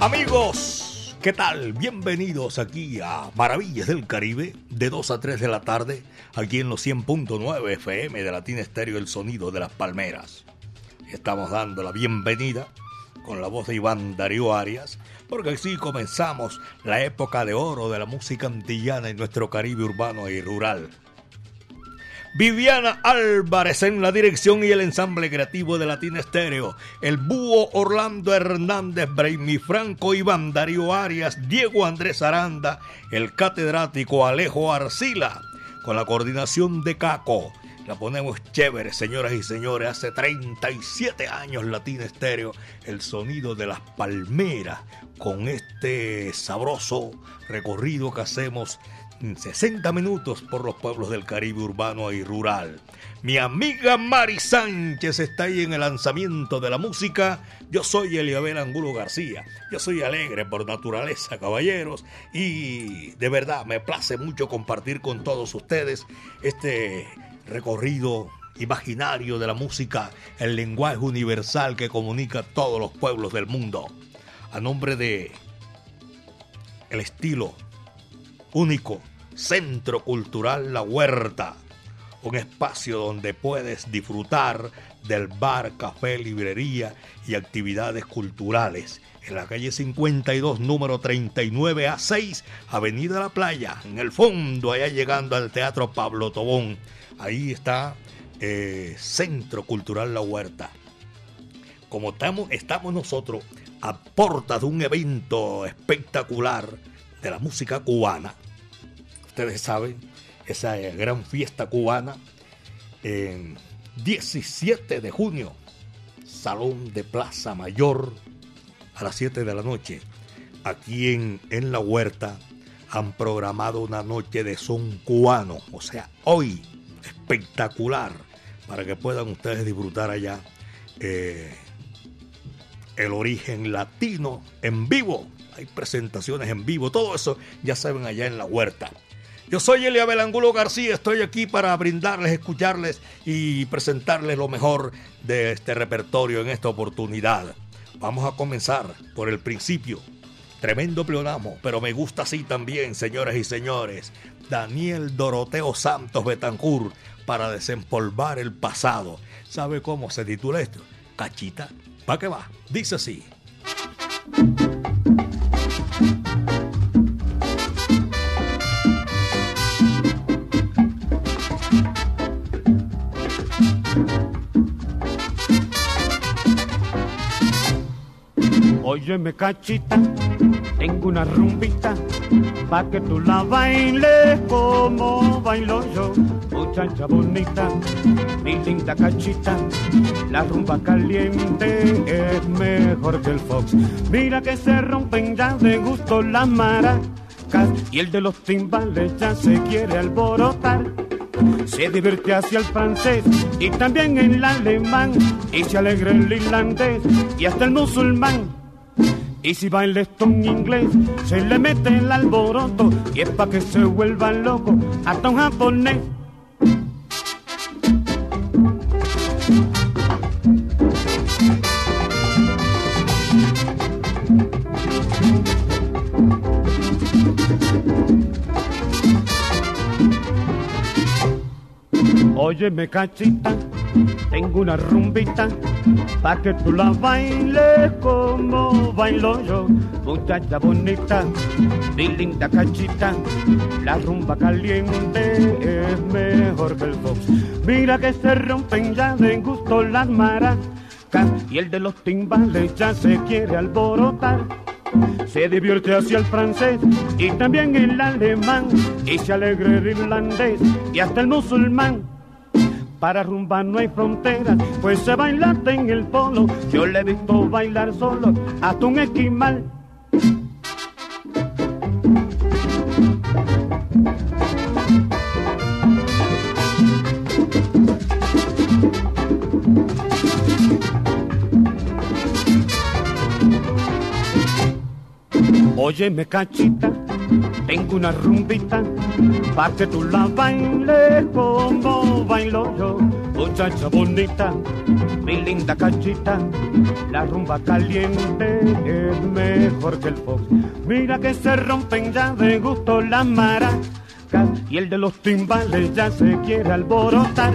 Amigos, ¿qué tal? Bienvenidos aquí a Maravillas del Caribe, de 2 a 3 de la tarde, aquí en los 100.9 FM de Latina Estéreo, el sonido de las palmeras. Estamos dando la bienvenida con la voz de Iván Darío Arias, porque así comenzamos la época de oro de la música antillana en nuestro Caribe urbano y rural. Viviana Álvarez en la dirección y el ensamble creativo de Latina Estéreo. El búho Orlando Hernández, Braimi Franco, Iván Darío Arias, Diego Andrés Aranda, el catedrático Alejo Arcila, con la coordinación de Caco. La ponemos chévere, señoras y señores. Hace 37 años Latina Estéreo, el sonido de las palmeras, con este sabroso recorrido que hacemos 60 minutos por los pueblos del Caribe urbano y rural. Mi amiga Mari Sánchez está ahí en el lanzamiento de la música. Yo soy Eliabel Angulo García. Yo soy alegre por naturaleza, caballeros. Y de verdad me place mucho compartir con todos ustedes este recorrido imaginario de la música, el lenguaje universal que comunica a todos los pueblos del mundo. A nombre de el estilo único Centro Cultural La Huerta, un espacio donde puedes disfrutar del bar, café, librería y actividades culturales. En la calle 52, número 39 a 6, Avenida La Playa, en el fondo, allá llegando al Teatro Pablo Tobón. Ahí está eh, Centro Cultural La Huerta. Como estamos, estamos nosotros a portas de un evento espectacular de la música cubana, ustedes saben, esa gran fiesta cubana, en 17 de junio, Salón de Plaza Mayor, a las 7 de la noche. Aquí en, en La Huerta han programado una noche de son cubano, o sea, hoy, espectacular, para que puedan ustedes disfrutar allá eh, el origen latino en vivo. Hay presentaciones en vivo, todo eso ya saben allá en La Huerta. Yo soy Elia Belangulo García, estoy aquí para brindarles, escucharles y presentarles lo mejor de este repertorio en esta oportunidad. Vamos a comenzar por el principio. Tremendo pleonamo, pero me gusta así también, señoras y señores. Daniel Doroteo Santos Betancur para desempolvar el pasado. ¿Sabe cómo se titula esto? Cachita, ¿pa' qué va? Dice así. Óyeme cachita, tengo una rumbita, pa' que tú la bailes como bailo yo. Muchacha bonita, mi linda cachita, la rumba caliente es mejor que el fox. Mira que se rompen ya de gusto las maracas y el de los timbales ya se quiere alborotar. Se divierte hacia el francés y también el alemán y se alegra el irlandés y hasta el musulmán. Y si baila esto en inglés, se le mete el alboroto y es pa' que se vuelva loco hasta un japonés. Óyeme cachita, tengo una rumbita, pa' que tú la bailes como bailo yo. Muchacha bonita, mi linda cachita, la rumba caliente es mejor que el fox. Mira que se rompen ya de gusto las maracas y el de los timbales ya se quiere alborotar. Se divierte hacia el francés y también el alemán y se alegra el irlandés y hasta el musulmán. Para rumba no hay fronteras, pues se baila en el polo. Yo le he visto bailar solo hasta un esquimal. Óyeme cachita, tengo una rumbita, pa' que tú la bailes como bailo yo. Muchacha bonita, mi linda cachita, la rumba caliente es mejor que el fox. Mira que se rompen ya de gusto las maracas y el de los timbales ya se quiere alborotar.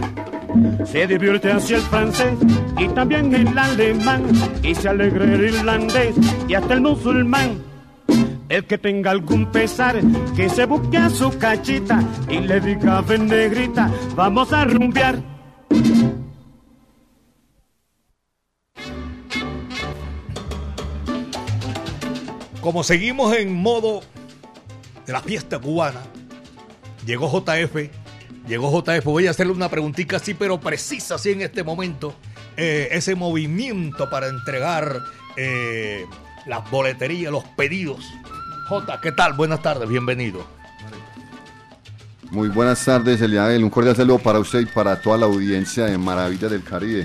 Se divierte hacia el francés y también el alemán y se alegra el irlandés y hasta el musulmán. El que tenga algún pesar, que se busque a su cachita y le diga, ven negrita, vamos a rumbear. Como seguimos en modo de la fiesta cubana, llegó JF, llegó JF, voy a hacerle una preguntita así, pero precisa así en este momento, eh, ese movimiento para entregar eh, las boleterías, los pedidos. J, ¿qué tal? Buenas tardes, bienvenido. Muy buenas tardes, Eliabel. Un cordial saludo para usted y para toda la audiencia de Maravillas del Caribe.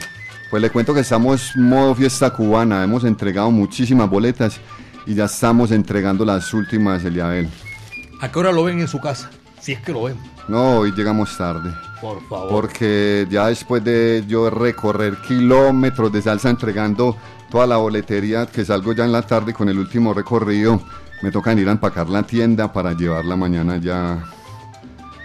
Pues le cuento que estamos modo fiesta cubana. Hemos entregado muchísimas boletas y ya estamos entregando las últimas, Eliabel. ¿A qué hora lo ven en su casa? Si es que lo ven. No, hoy llegamos tarde. Por favor. Porque ya después de yo recorrer kilómetros de salsa entregando toda la boletería, que salgo ya en la tarde con el último recorrido, me toca ir a empacar la tienda para llevarla mañana ya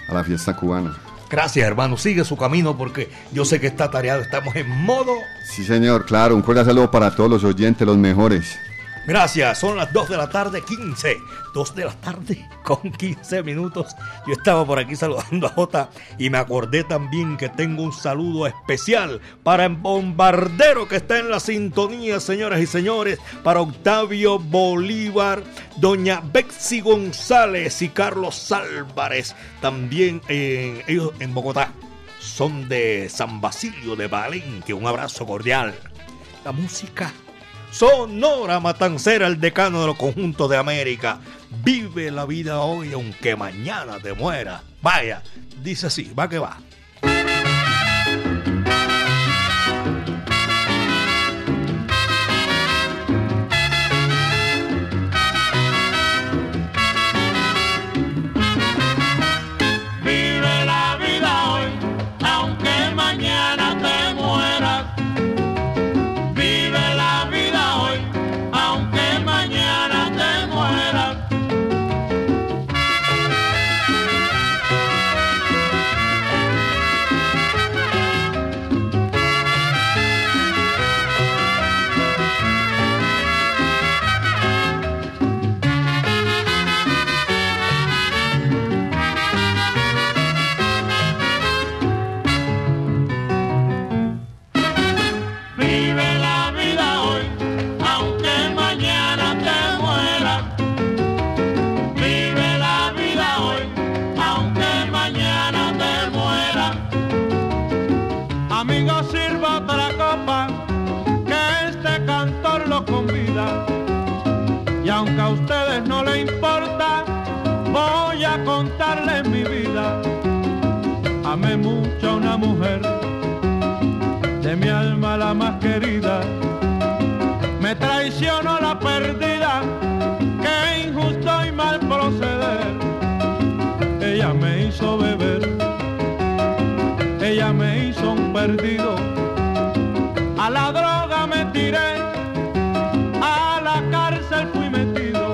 a la fiesta cubana. Gracias, hermano. Sigue su camino porque yo sé que está tareado. Estamos en modo. Sí, señor, claro. Un cordial saludo para todos los oyentes, los mejores. Gracias, son las 2 de la tarde, 15. 2 de la tarde con 15 minutos. Yo estaba por aquí saludando a Jota y me acordé también que tengo un saludo especial para el bombardero que está en la sintonía, señoras y señores, para Octavio Bolívar, doña Betsy González y Carlos Álvarez, también en, ellos en Bogotá. Son de San Basilio de Palenque. Un abrazo cordial. La música Sonora Matancera, el decano de los conjuntos de América. Vive la vida hoy aunque mañana te muera. Vaya, dice así, va que va. Más querida. Me traicionó la perdida, que injusto y mal proceder. Ella me hizo beber, ella me hizo un perdido. A la droga me tiré, a la cárcel fui metido.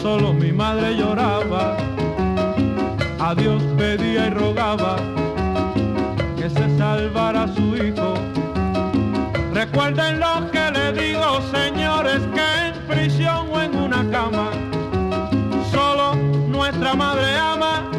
Solo mi madre lloraba, a Dios pedía y rogaba solo nuestra madre ama,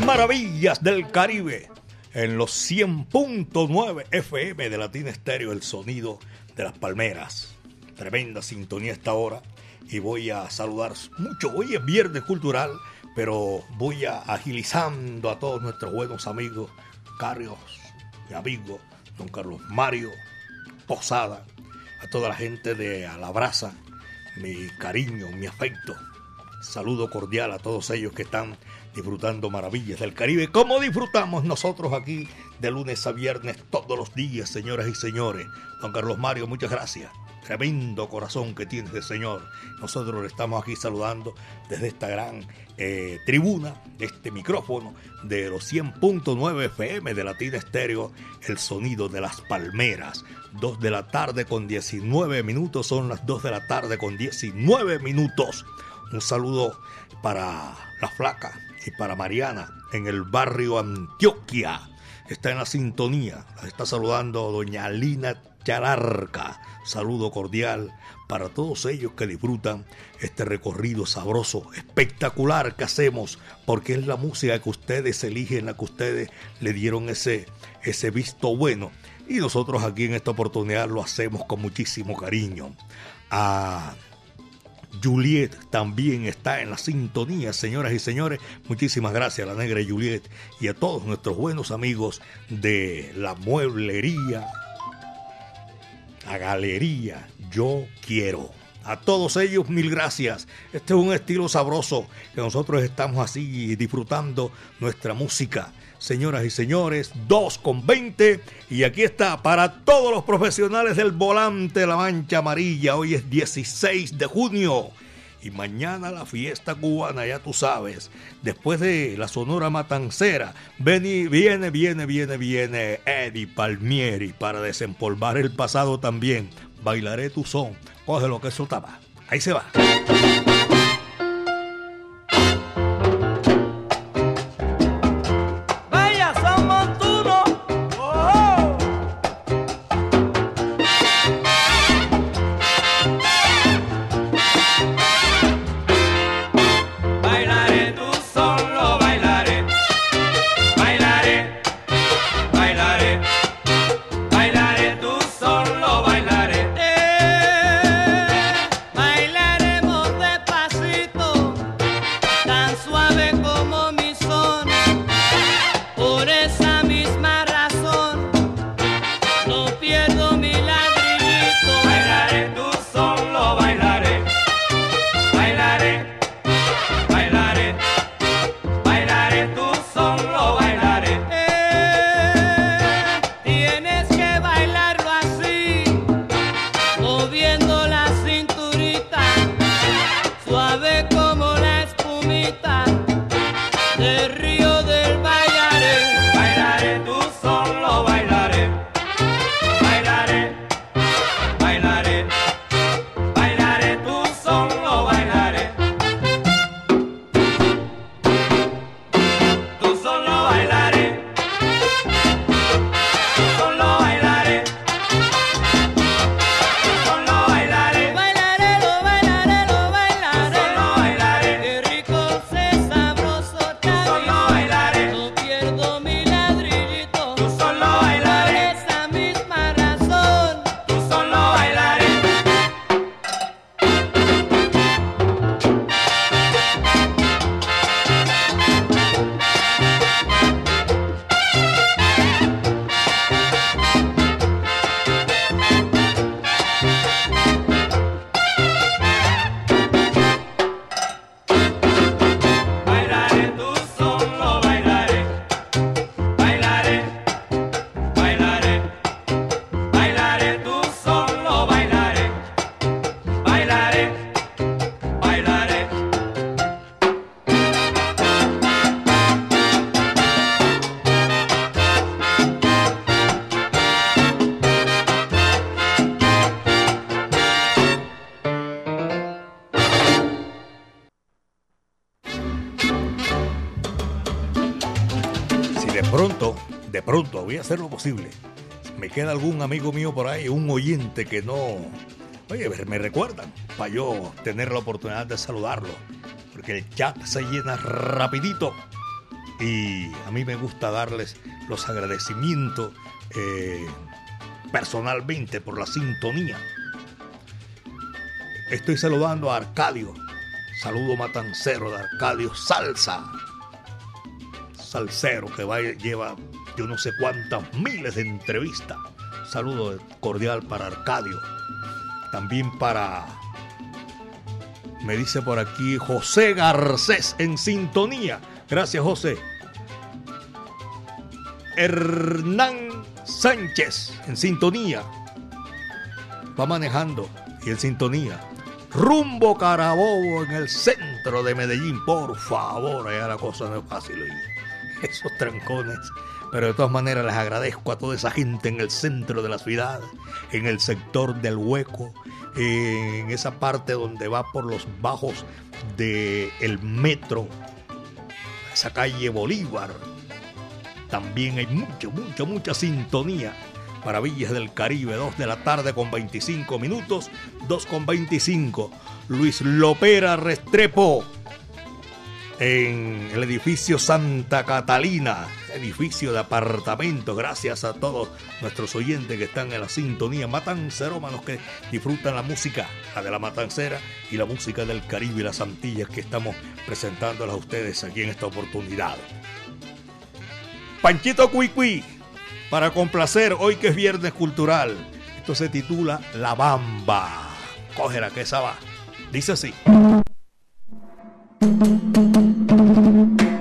Maravillas del Caribe en los 100.9 FM de Latina Estéreo, el sonido de las palmeras. Tremenda sintonía esta hora y voy a saludar mucho. Hoy es viernes cultural, pero voy a agilizando a todos nuestros buenos amigos, Carlos, mi amigo, don Carlos Mario Posada, a toda la gente de Alabraza, mi cariño, mi afecto. Saludo cordial a todos ellos que están disfrutando maravillas del Caribe, como disfrutamos nosotros aquí de lunes a viernes todos los días, señoras y señores. Don Carlos Mario, muchas gracias. Tremendo corazón que tienes Señor. Nosotros le estamos aquí saludando desde esta gran eh, tribuna, este micrófono de los 100.9 FM de Latina Estéreo, el sonido de las palmeras. 2 de la tarde con 19 minutos, son las 2 de la tarde con 19 minutos. Un saludo para la flaca, y para Mariana en el barrio Antioquia. Está en la sintonía. Está saludando doña Lina Chararca. Saludo cordial para todos ellos que disfrutan este recorrido sabroso, espectacular que hacemos, porque es la música que ustedes eligen, la que ustedes le dieron ese, ese visto bueno. Y nosotros aquí en esta oportunidad lo hacemos con muchísimo cariño. A Juliet también está en la sintonía, señoras y señores. Muchísimas gracias a la negra Juliet y a todos nuestros buenos amigos de la mueblería, la galería Yo Quiero. A todos ellos mil gracias. Este es un estilo sabroso que nosotros estamos así disfrutando nuestra música señoras y señores, 2 con 20. Y aquí está para todos los profesionales del volante La Mancha Amarilla. Hoy es 16 de junio. Y mañana la fiesta cubana, ya tú sabes. Después de la Sonora Matancera, viene, viene, viene, viene, viene Eddie Palmieri para desempolvar el pasado también. Bailaré tu son. Coge lo que eso estaba. Ahí se va. Hacer lo posible. Me queda algún amigo mío por ahí, un oyente que no... Oye, me recuerdan para yo tener la oportunidad de saludarlo. Porque el chat se llena rapidito. y a mí me gusta darles los agradecimientos eh, personalmente por la sintonía. Estoy saludando a Arcadio, saludo matancero de Arcadio Salsa, salsero que va, lleva yo no sé cuántas miles de entrevistas. Saludo cordial para Arcadio, también para me dice por aquí José Garcés en sintonía. Gracias, José. Hernán Sánchez en sintonía. Va manejando y en sintonía. Rumbo Carabobo en el centro de Medellín. Por favor, allá la cosa no es fácil. Esos trancones. Pero de todas maneras les agradezco a toda esa gente en el centro de la ciudad, en el sector del hueco, en esa parte donde va por los bajos del el metro, esa calle Bolívar. También hay mucha, mucha, mucha sintonía. Maravillas del Caribe, 2 de la tarde con 25 minutos, 2 con 25. Luis Lopera Restrepo en el edificio Santa Catalina, edificio de apartamentos. Gracias a todos nuestros oyentes que están en la sintonía matancerómanos que disfrutan la música, la de la matancera y la música del Caribe y las Antillas que estamos presentándolas a ustedes aquí en esta oportunidad. Panchito Cuicui, para complacer hoy que es viernes cultural. Esto se titula La Bamba. Cógela que esa va. Dice así. Thank you.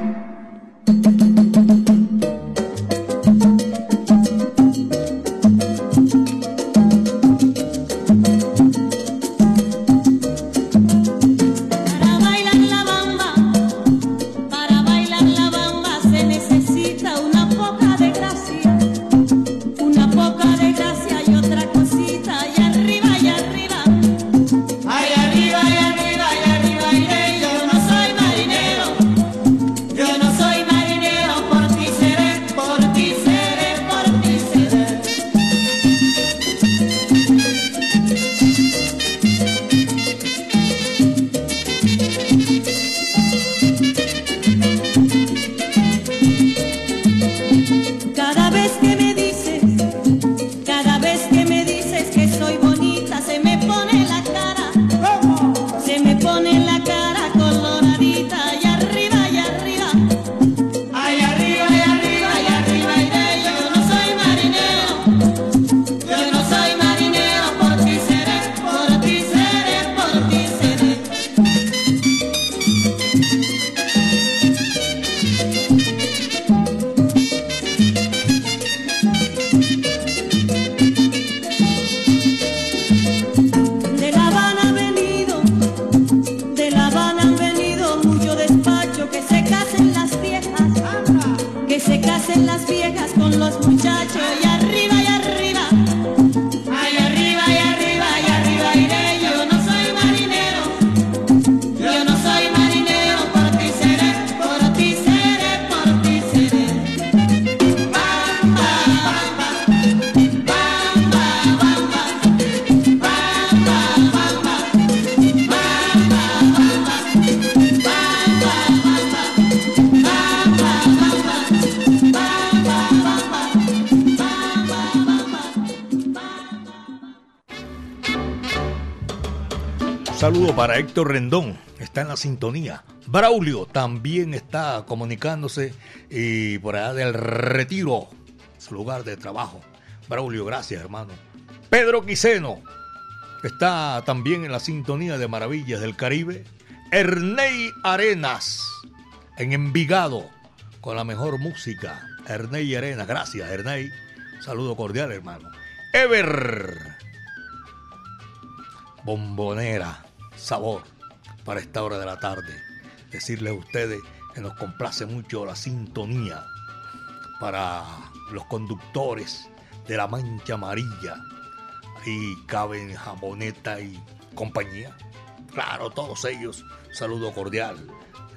Saludo para Héctor Rendón, está en la sintonía. Braulio también está comunicándose y por allá del retiro, su lugar de trabajo. Braulio, gracias hermano. Pedro Quiseno está también en la sintonía de Maravillas del Caribe. Ernei Arenas en Envigado con la mejor música. Ernei Arenas, gracias Ernei. Saludo cordial hermano. Ever Bombonera sabor para esta hora de la tarde. Decirles a ustedes que nos complace mucho la sintonía para los conductores de la Mancha Amarilla. Ahí caben Jamoneta y compañía. Claro, todos ellos, saludo cordial.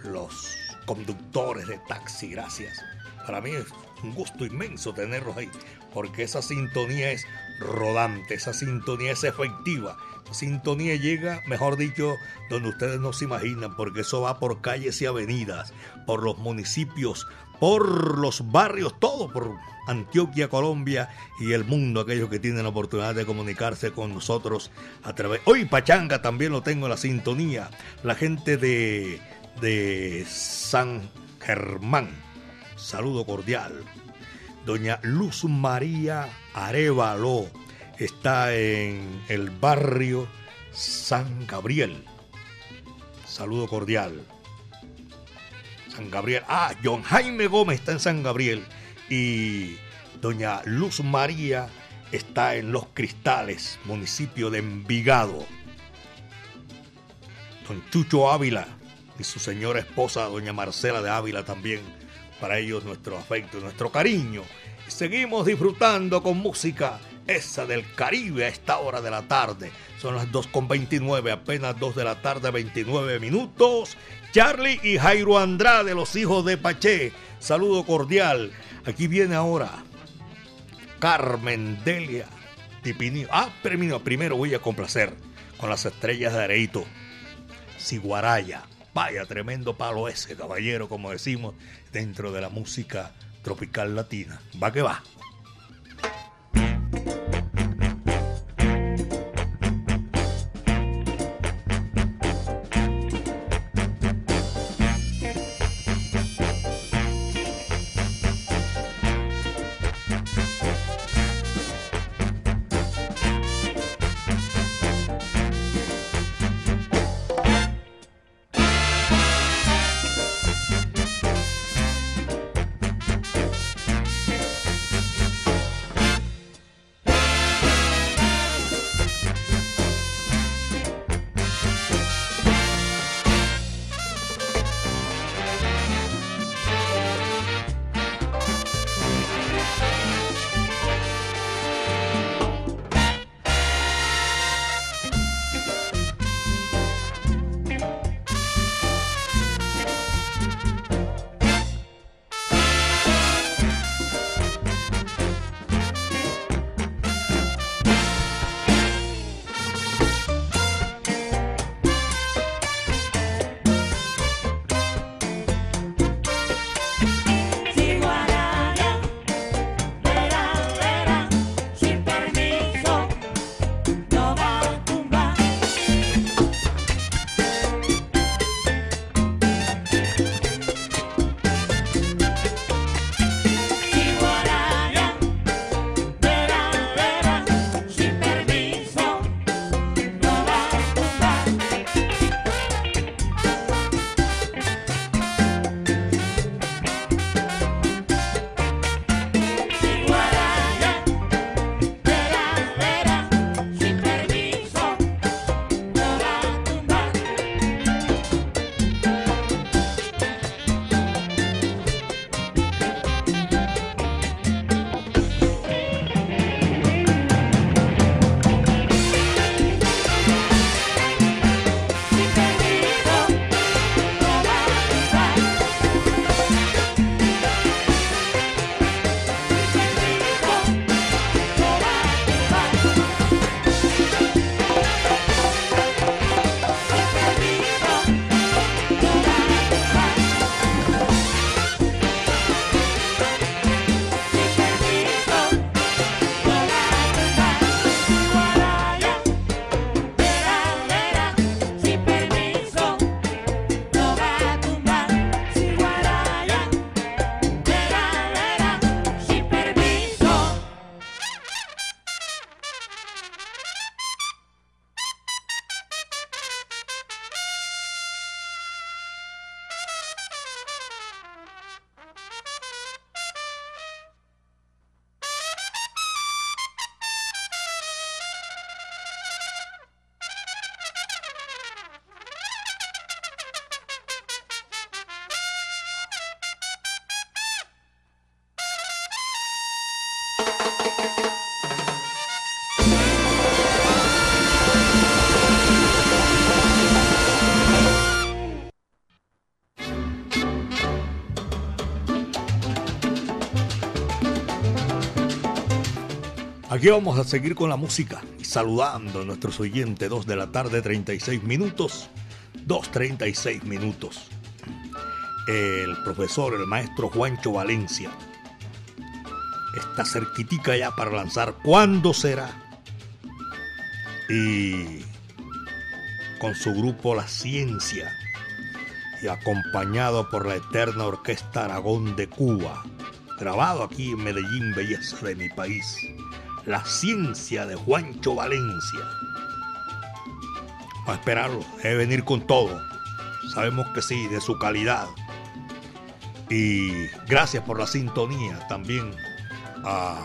Los conductores de taxi, gracias. Para mí es un gusto inmenso tenerlos ahí, porque esa sintonía es rodante. Esa sintonía es efectiva. Sintonía llega, mejor dicho, donde ustedes no se imaginan, porque eso va por calles y avenidas, por los municipios, por los barrios, todo por Antioquia, Colombia y el mundo, aquellos que tienen la oportunidad de comunicarse con nosotros a través. Hoy Pachanga también lo tengo en la sintonía. La gente de, de San Germán. Saludo cordial. Doña Luz María Arevalo está en el barrio San Gabriel. Saludo cordial. San Gabriel. Ah, John Jaime Gómez está en San Gabriel. Y doña Luz María está en Los Cristales, municipio de Envigado. Don Chucho Ávila y su señora esposa, doña Marcela de Ávila, también. Para ellos nuestro afecto nuestro cariño. Seguimos disfrutando con música, esa del Caribe a esta hora de la tarde. Son las 2.29, apenas 2 de la tarde, 29 minutos. Charlie y Jairo Andrade, los hijos de Paché. Saludo cordial. Aquí viene ahora Carmen Delia Tipinio. Ah, primero voy a complacer con las estrellas de Areito. Siguaraya. Vaya tremendo palo ese, caballero, como decimos, dentro de la música tropical latina. Va que va. Aquí vamos a seguir con la música y saludando a nuestros oyentes, 2 de la tarde, 36 minutos, 2.36 minutos. El profesor, el maestro Juancho Valencia, está cerquitica ya para lanzar ¿Cuándo será? Y con su grupo La Ciencia y acompañado por la eterna Orquesta Aragón de Cuba, grabado aquí en Medellín, belleza de mi país. La ciencia de Juancho Valencia. A esperarlo, debe venir con todo. Sabemos que sí, de su calidad. Y gracias por la sintonía también a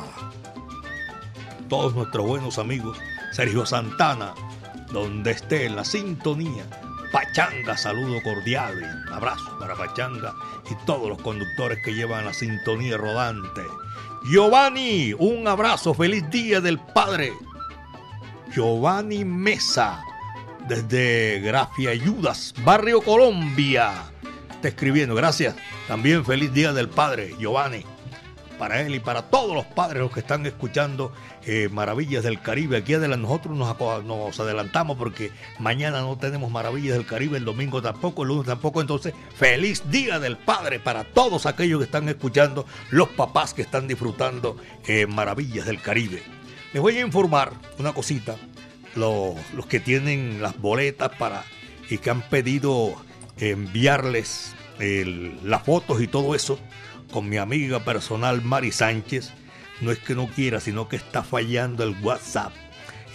todos nuestros buenos amigos. Sergio Santana, donde esté en la sintonía. Pachanga, saludo cordial y abrazo para Pachanga y todos los conductores que llevan la sintonía rodante. Giovanni, un abrazo, feliz día del Padre. Giovanni Mesa, desde Grafia Ayudas, Barrio Colombia. Está escribiendo, gracias. También feliz día del Padre, Giovanni. Para él y para todos los padres los que están escuchando eh, Maravillas del Caribe. Aquí nosotros nos, nos, adelantamos porque mañana no tenemos Maravillas del Caribe, el domingo tampoco, el lunes tampoco. Entonces, feliz Día del Padre para todos aquellos que están escuchando, los papás que están disfrutando eh, Maravillas del Caribe. Les voy a informar una cosita. Los, los que tienen las boletas para y que han pedido enviarles las fotos y todo eso con mi amiga personal Mari Sánchez no es que no quiera, sino que está fallando el WhatsApp.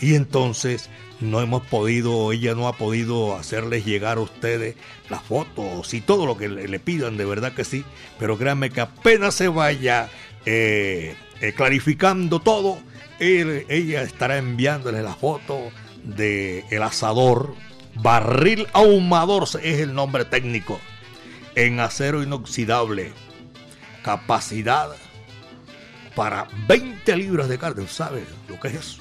Y entonces no hemos podido, ella no ha podido hacerles llegar a ustedes las fotos y todo lo que le, pidan, de verdad que sí. Pero créanme que apenas se vaya eh, eh, clarificando todo, ella estará enviándoles la foto del el asador. Barril ahumador es el nombre técnico. En acero inoxidable. Capacidad para 20 libras de carne. ¿Sabe lo que es?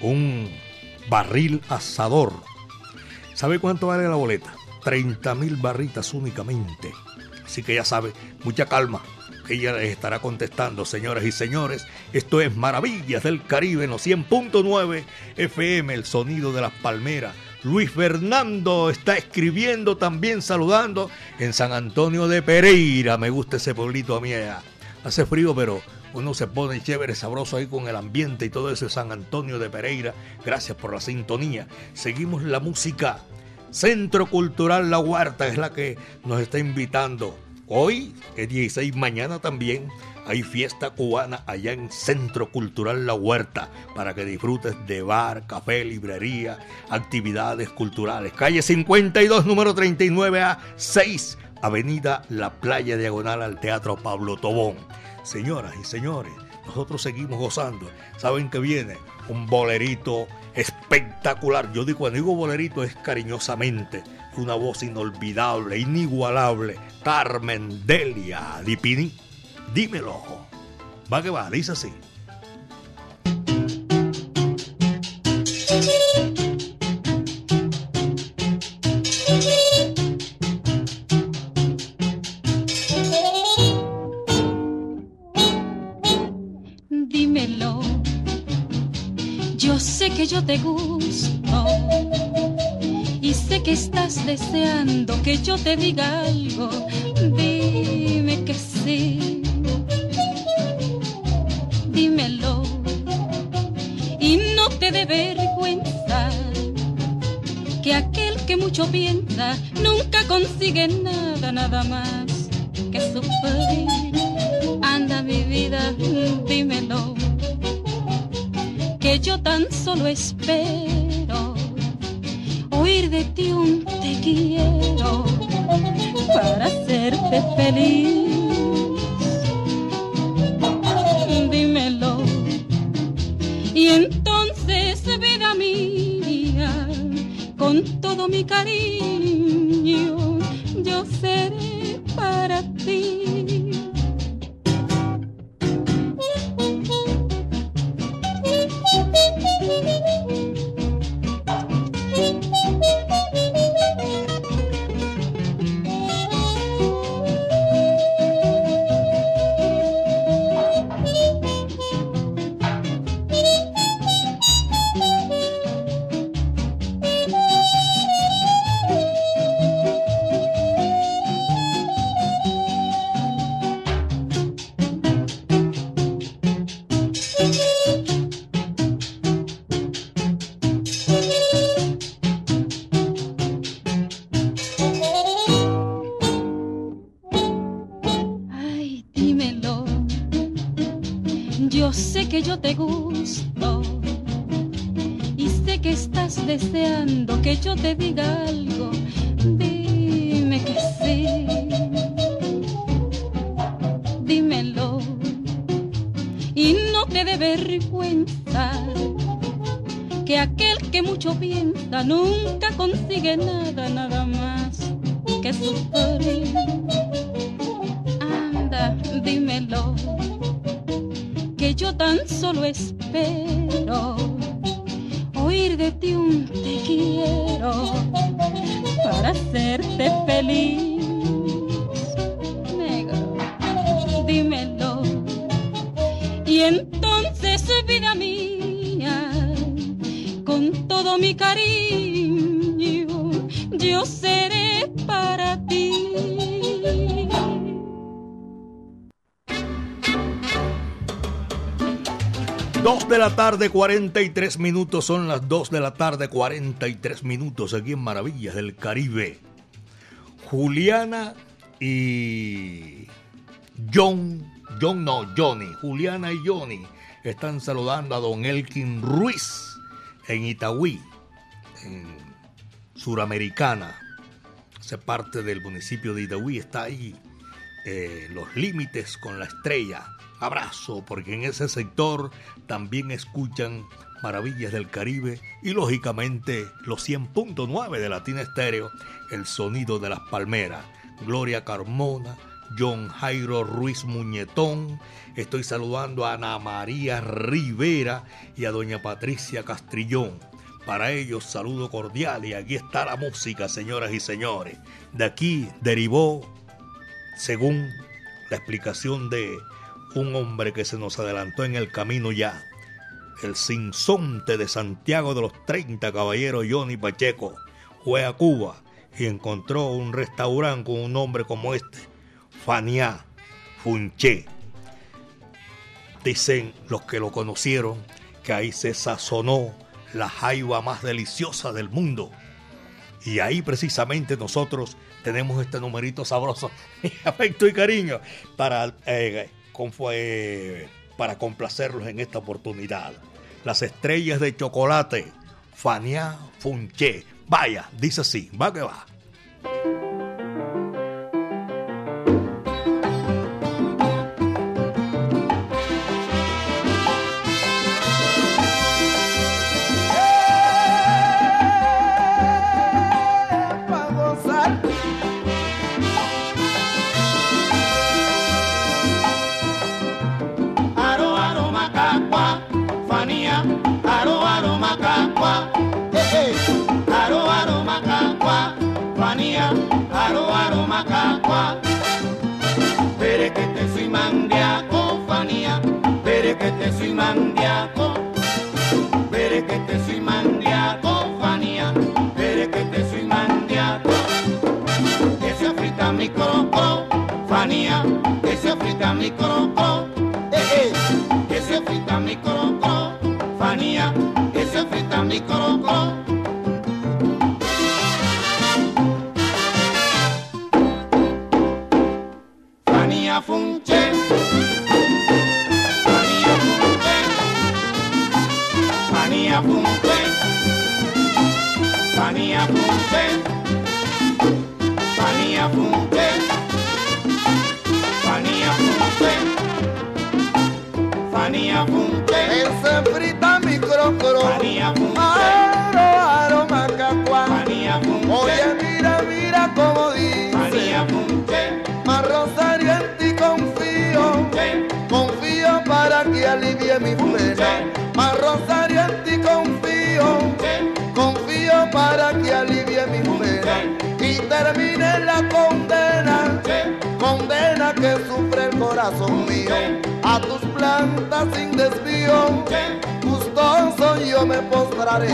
Un barril asador. ¿Sabe cuánto vale la boleta? 30 mil barritas únicamente. Así que ya sabe, mucha calma. Ella les estará contestando, señoras y señores. Esto es Maravillas del Caribe en los 100.9 FM, el sonido de las palmeras. Luis Fernando está escribiendo también, saludando en San Antonio de Pereira. Me gusta ese pueblito a mí. Hace frío, pero uno se pone chévere, sabroso ahí con el ambiente y todo eso. San Antonio de Pereira, gracias por la sintonía. Seguimos la música. Centro Cultural La Huerta es la que nos está invitando. Hoy es 16, mañana también hay fiesta cubana allá en Centro Cultural La Huerta para que disfrutes de bar, café, librería, actividades culturales. Calle 52, número 39 a 6, Avenida La Playa Diagonal al Teatro Pablo Tobón. Señoras y señores, nosotros seguimos gozando. Saben que viene un bolerito espectacular. Yo digo, cuando digo bolerito es cariñosamente una voz inolvidable, inigualable. Carmen Delia Dipini. Dímelo. Va que va, dice así. yo te gusto y sé que estás deseando que yo te diga algo. Dime que sí. Vergüenza que aquel que mucho piensa nunca consigue nada, nada más que sufrir. Anda mi vida, dímelo que yo tan solo espero oír de ti un te quiero para hacerte feliz. Todo mi cariño, yo seré entonces, vida mía, con todo mi cariño, yo seré para ti. Dos de la tarde, 43 minutos. Son las 2 de la tarde, 43 minutos aquí en Maravillas del Caribe. Juliana y John, John no, Johnny, Juliana y Johnny están saludando a don Elkin Ruiz en Itagüí, en Suramericana. Hace parte del municipio de Itagüí, está ahí eh, los límites con la estrella. Abrazo, porque en ese sector también escuchan Maravillas del Caribe y lógicamente los 100.9 de Latina Estéreo, el sonido de las palmeras. Gloria Carmona, John Jairo Ruiz Muñetón. Estoy saludando a Ana María Rivera y a doña Patricia Castrillón. Para ellos saludo cordial y aquí está la música, señoras y señores. De aquí derivó, según la explicación de un hombre que se nos adelantó en el camino ya, el sinsonte de Santiago de los 30 caballeros Johnny Pacheco, fue a Cuba y encontró un restaurante con un nombre como este, Fania Funché. Dicen los que lo conocieron que ahí se sazonó la jaiba más deliciosa del mundo. Y ahí precisamente nosotros tenemos este numerito sabroso, afecto y cariño, para, eh, para complacerlos en esta oportunidad. Las estrellas de chocolate, Fania Funché. Vaya, dice así, va que va. Mandiaco, Fanía, pere que te soy mandiaco, pere que te soy mandiaco, Fanía, pere que te soy mandiaco. Que se afrita mi croco, Fanía, que se afrita mi croco, eh, eh. que se afrita mi croco, Fanía, que se afrita mi croco. Funche, Ese frita mi crocro. Fanía Funche, Aro, aro, macacua. Fanía Funche, Oye, mira, mira Fanía dice. Funche, Más Rosario en ti confío. Confío para que alivie mi pena. Más Rosario en ti confío. Confío para que alivie mi pena. Y termine la. Condena que sufre el corazón mío. A tus plantas sin desvío. Gustoso yo me postraré.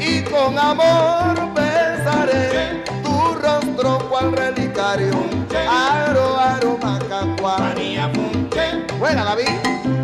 Y con amor besaré tu rostro cual relicario. Aro, aro, Funche. Buena, David.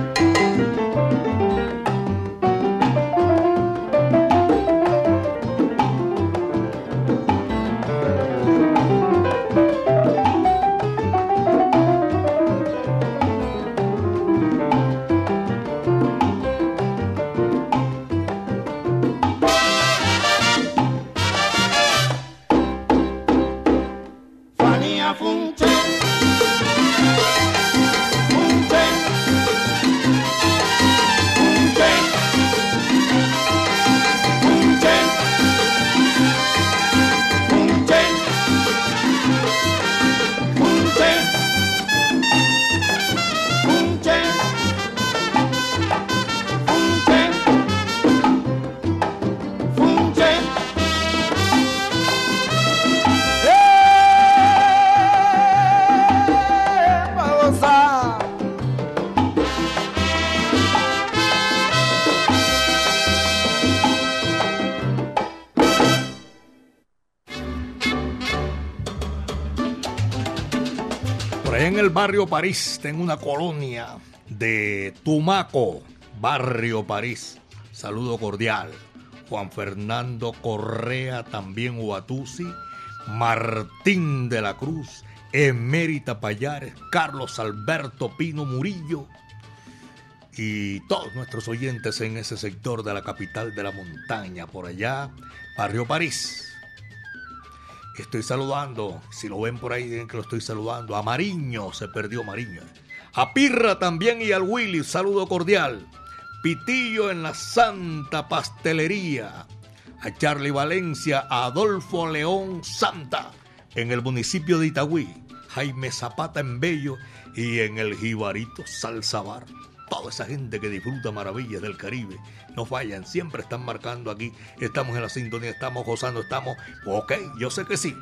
En el barrio París, en una colonia de Tumaco, barrio París. Saludo cordial. Juan Fernando Correa, también Huatusi, Martín de la Cruz, Emérita Payares, Carlos Alberto Pino Murillo y todos nuestros oyentes en ese sector de la capital de la montaña, por allá, Barrio París. Estoy saludando, si lo ven por ahí, que lo estoy saludando. A Mariño, se perdió Mariño. A Pirra también y al Willy, saludo cordial. Pitillo en la Santa Pastelería. A Charlie Valencia, a Adolfo León Santa en el municipio de Itagüí. Jaime Zapata en Bello y en el Jibarito Salsabar. Toda esa gente que disfruta maravillas del Caribe. No fallan, siempre están marcando aquí. Estamos en la sintonía, estamos gozando, estamos... Ok, yo sé que sí.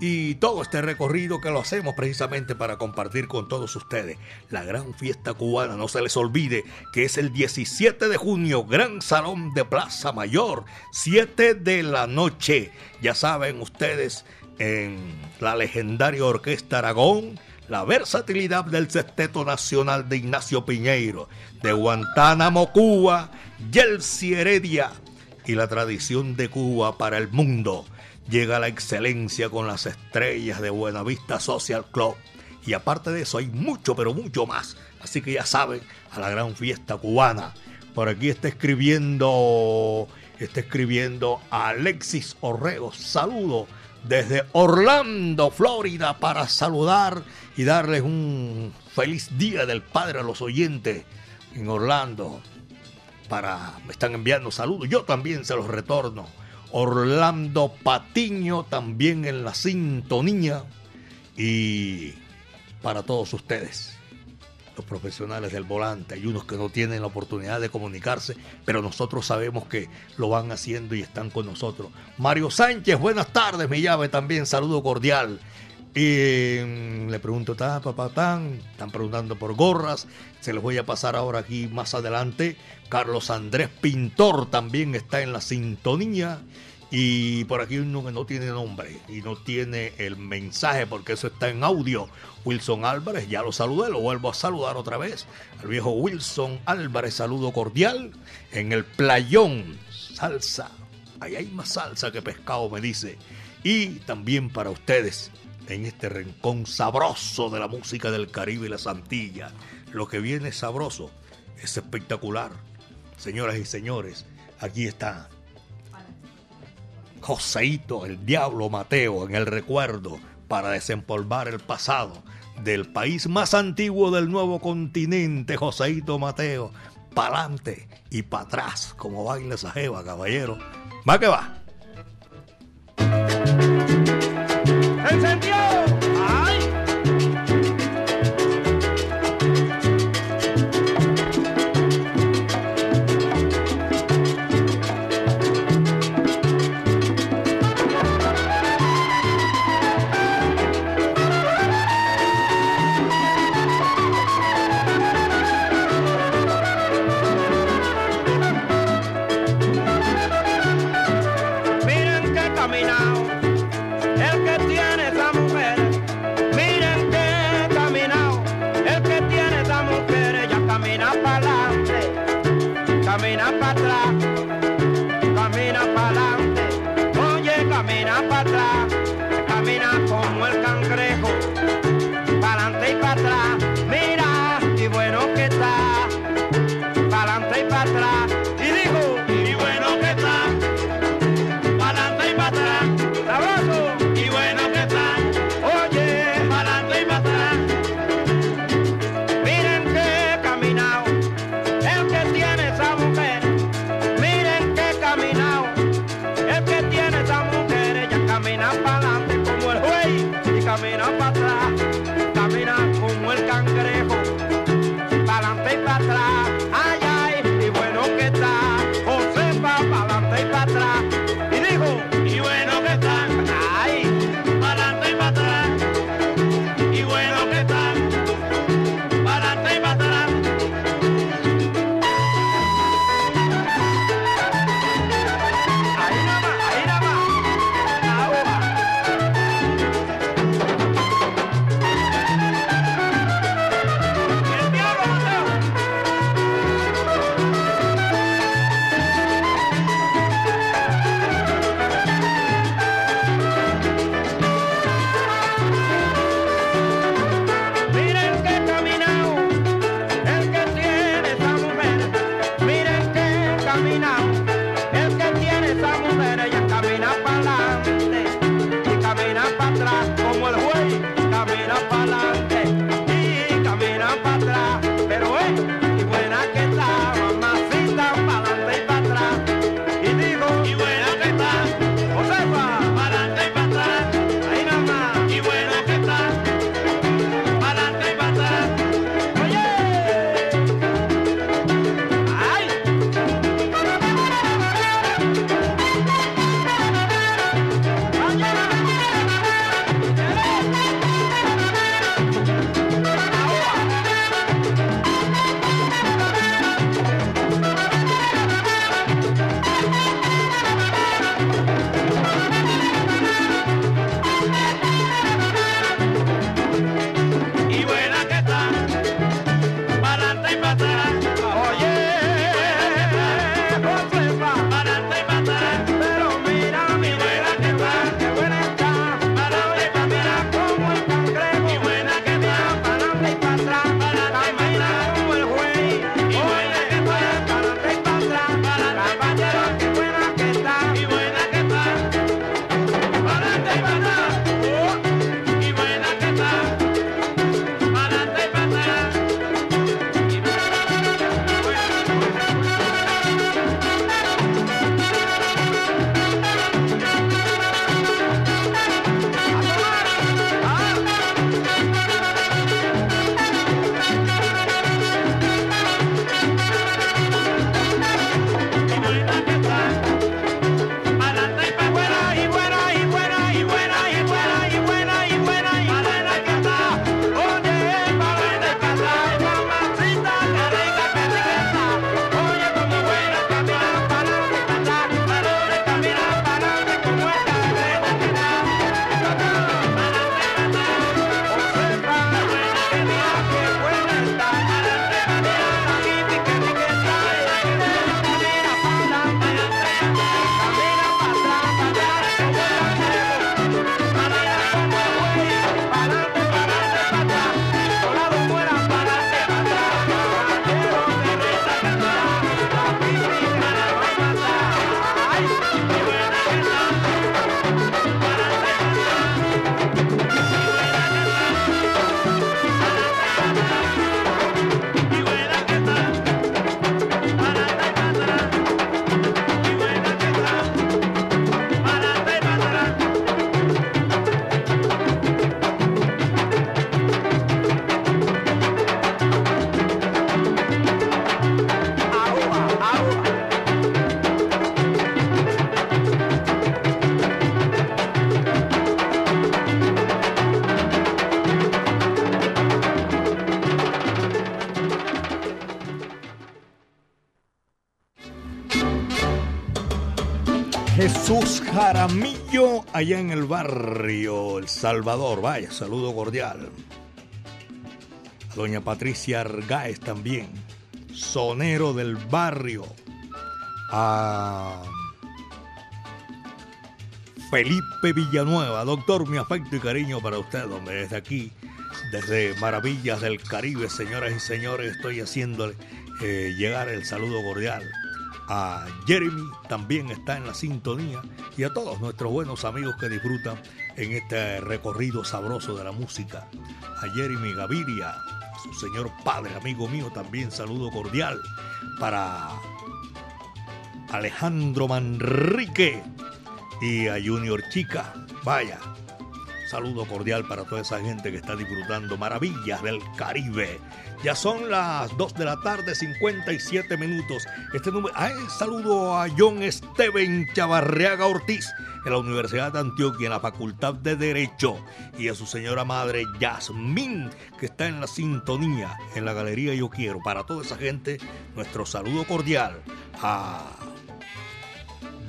Y todo este recorrido que lo hacemos precisamente para compartir con todos ustedes la gran fiesta cubana. No se les olvide que es el 17 de junio, Gran Salón de Plaza Mayor, 7 de la noche. Ya saben ustedes, en la legendaria Orquesta Aragón, la versatilidad del Sexteto Nacional de Ignacio Piñeiro, de Guantánamo, Cuba, Yelsi Heredia y la tradición de Cuba para el mundo. Llega la excelencia con las estrellas de Buenavista Social Club. Y aparte de eso hay mucho, pero mucho más. Así que ya saben, a la gran fiesta cubana. Por aquí está escribiendo, está escribiendo Alexis Orrego. Saludo desde Orlando, Florida, para saludar y darles un feliz día del Padre a los oyentes en Orlando. Para, me están enviando saludos, yo también se los retorno. Orlando Patiño también en la sintonía y para todos ustedes, los profesionales del volante, hay unos que no tienen la oportunidad de comunicarse, pero nosotros sabemos que lo van haciendo y están con nosotros. Mario Sánchez, buenas tardes, mi llave también, saludo cordial. Y mm, le pregunto, ¿está papá tan? Están preguntando por gorras. Se les voy a pasar ahora aquí más adelante. Carlos Andrés Pintor también está en la sintonía. Y por aquí uno que no tiene nombre y no tiene el mensaje porque eso está en audio. Wilson Álvarez, ya lo saludé, lo vuelvo a saludar otra vez. Al viejo Wilson Álvarez, saludo cordial. En el playón, salsa. Ahí hay más salsa que pescado, me dice. Y también para ustedes, en este rincón sabroso de la música del Caribe y la Santilla. Lo que viene sabroso es espectacular. Señoras y señores, aquí está Joseito, el diablo Mateo, en el recuerdo para desempolvar el pasado del país más antiguo del nuevo continente, Joseito Mateo. Pa'lante y para atrás, como baila esa jeva, caballero. Va que va. Jesús Jaramillo, allá en el barrio El Salvador. Vaya, saludo cordial. A doña Patricia Argáez también, sonero del barrio. A Felipe Villanueva, doctor, mi afecto y cariño para usted, hombre, desde aquí, desde Maravillas del Caribe, señoras y señores, estoy haciéndole eh, llegar el saludo cordial a Jeremy, también está en la sintonía, y a todos nuestros buenos amigos que disfrutan en este recorrido sabroso de la música. A Jeremy Gaviria, su señor padre, amigo mío, también saludo cordial para Alejandro Manrique y a Junior Chica. Vaya, saludo cordial para toda esa gente que está disfrutando maravillas del Caribe ya son las 2 de la tarde, 57 minutos. Este número. Ay, saludo a John Steven Chavarriaga Ortiz en la Universidad de Antioquia, en la Facultad de Derecho, y a su señora madre Yasmín, que está en la sintonía en la Galería Yo Quiero. Para toda esa gente, nuestro saludo cordial a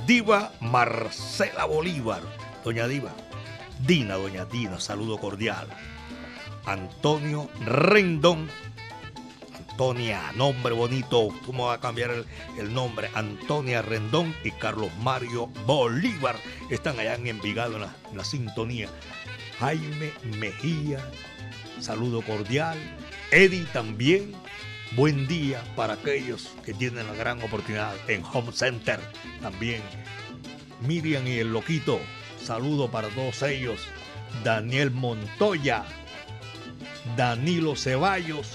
Diva Marcela Bolívar, doña Diva. Dina, doña Dina, saludo cordial. Antonio Rendón Antonia, nombre bonito, ¿cómo va a cambiar el, nombre? Antonia Rendón y Carlos Mario Bolívar están allá en Envigado en la, sintonía. Jaime Mejía, saludo cordial. Eddie también, buen día para aquellos que tienen la gran oportunidad en Home Center también. Miriam y el Loquito, saludo para todos ellos. Daniel Montoya, Danilo Ceballos,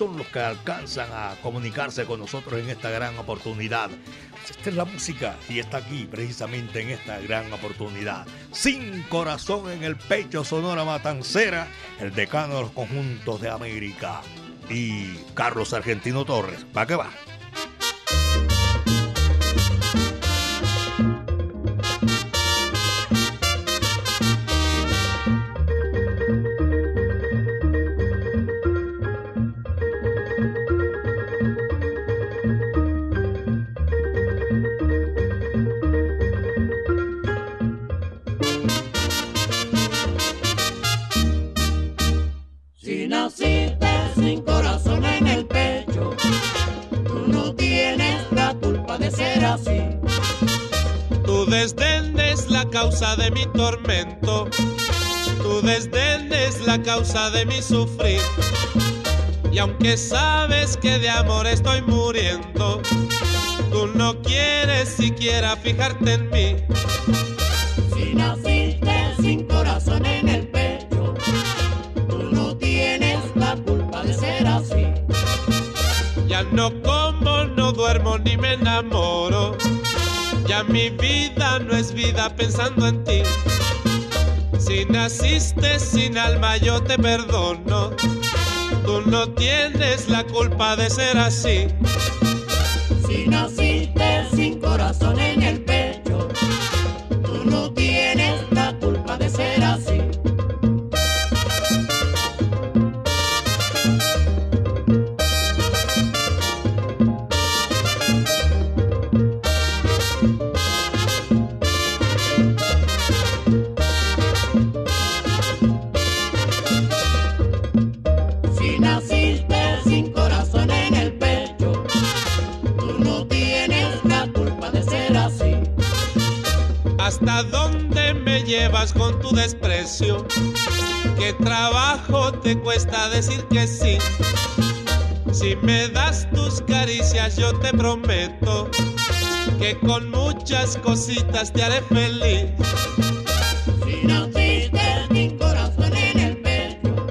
son los que alcanzan a comunicarse con nosotros en esta gran oportunidad. Esta es la música y está aquí precisamente en esta gran oportunidad. Sin corazón en el pecho, Sonora Matancera, el decano de los conjuntos de América. Y Carlos Argentino Torres, ¿para qué va? Mi tormento, tu desdén es la causa de mi sufrir. Y aunque sabes que de amor estoy muriendo, tú no quieres siquiera fijarte en mí. Es vida pensando en ti. Si naciste sin alma yo te perdono. Tú no tienes la culpa de ser así. Si naciste sin corazón en el con tu desprecio. ¿Qué trabajo te cuesta decir que sí? Si me das tus caricias yo te prometo que con muchas cositas te haré feliz. Si naciste sin corazón en el pecho,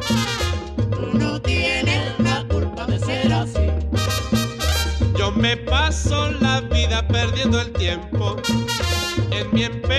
tú no tienes la culpa de ser así. Yo me paso la vida perdiendo el tiempo en mi empeño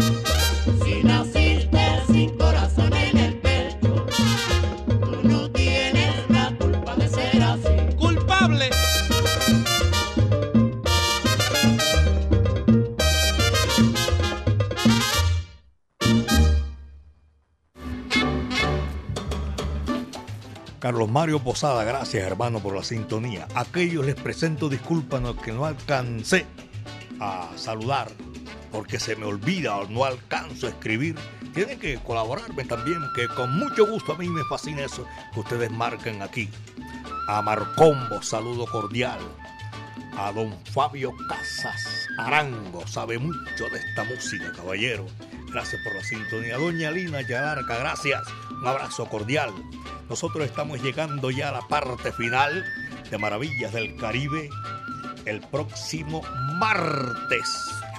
Carlos Mario Posada, gracias hermano por la sintonía. Aquellos les presento disculpas que no alcancé a saludar porque se me olvida o no alcanzo a escribir. Tienen que colaborarme también, que con mucho gusto a mí me fascina eso que ustedes marcan aquí. A Marcombo, saludo cordial. A don Fabio Casas Arango, sabe mucho de esta música, caballero. Gracias por la sintonía. Doña Lina Yalarca, gracias. Un abrazo cordial. Nosotros estamos llegando ya a la parte final de Maravillas del Caribe el próximo martes,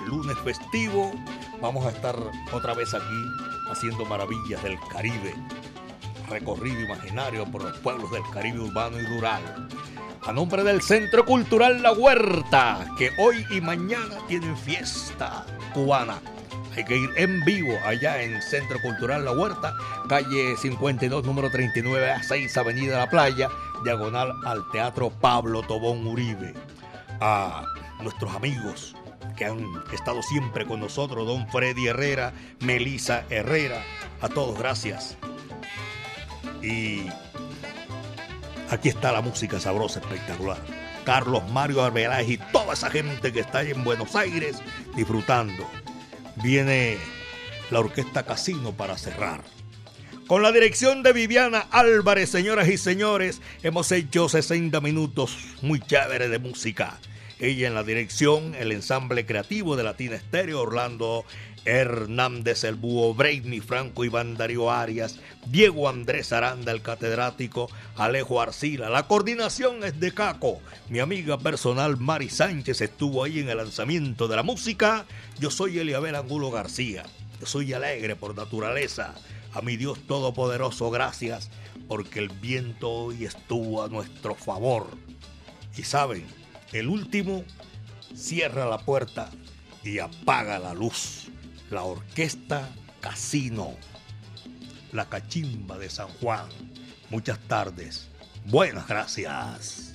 lunes festivo. Vamos a estar otra vez aquí haciendo Maravillas del Caribe. Recorrido imaginario por los pueblos del Caribe urbano y rural. A nombre del Centro Cultural La Huerta, que hoy y mañana tienen fiesta cubana hay que ir en vivo allá en Centro Cultural La Huerta, calle 52, número 39 a 6, Avenida La Playa, diagonal al Teatro Pablo Tobón Uribe. A nuestros amigos que han estado siempre con nosotros, don Freddy Herrera, Melisa Herrera, a todos gracias. Y aquí está la música sabrosa, espectacular. Carlos Mario Arbeláez y toda esa gente que está ahí en Buenos Aires disfrutando viene la Orquesta Casino para cerrar. Con la dirección de Viviana Álvarez, señoras y señores, hemos hecho 60 minutos muy chévere de música. Ella en la dirección, el ensamble creativo de Latina Estéreo, Orlando Hernández, el búho, Franco, Iván Darío Arias, Diego Andrés Aranda, el catedrático, Alejo Arcila. La coordinación es de Caco. Mi amiga personal Mari Sánchez estuvo ahí en el lanzamiento de la música. Yo soy Eliabel Angulo García. Yo soy alegre por naturaleza. A mi Dios Todopoderoso, gracias, porque el viento hoy estuvo a nuestro favor. Y saben, el último cierra la puerta y apaga la luz la Orquesta Casino, la Cachimba de San Juan. Muchas tardes. Buenas gracias.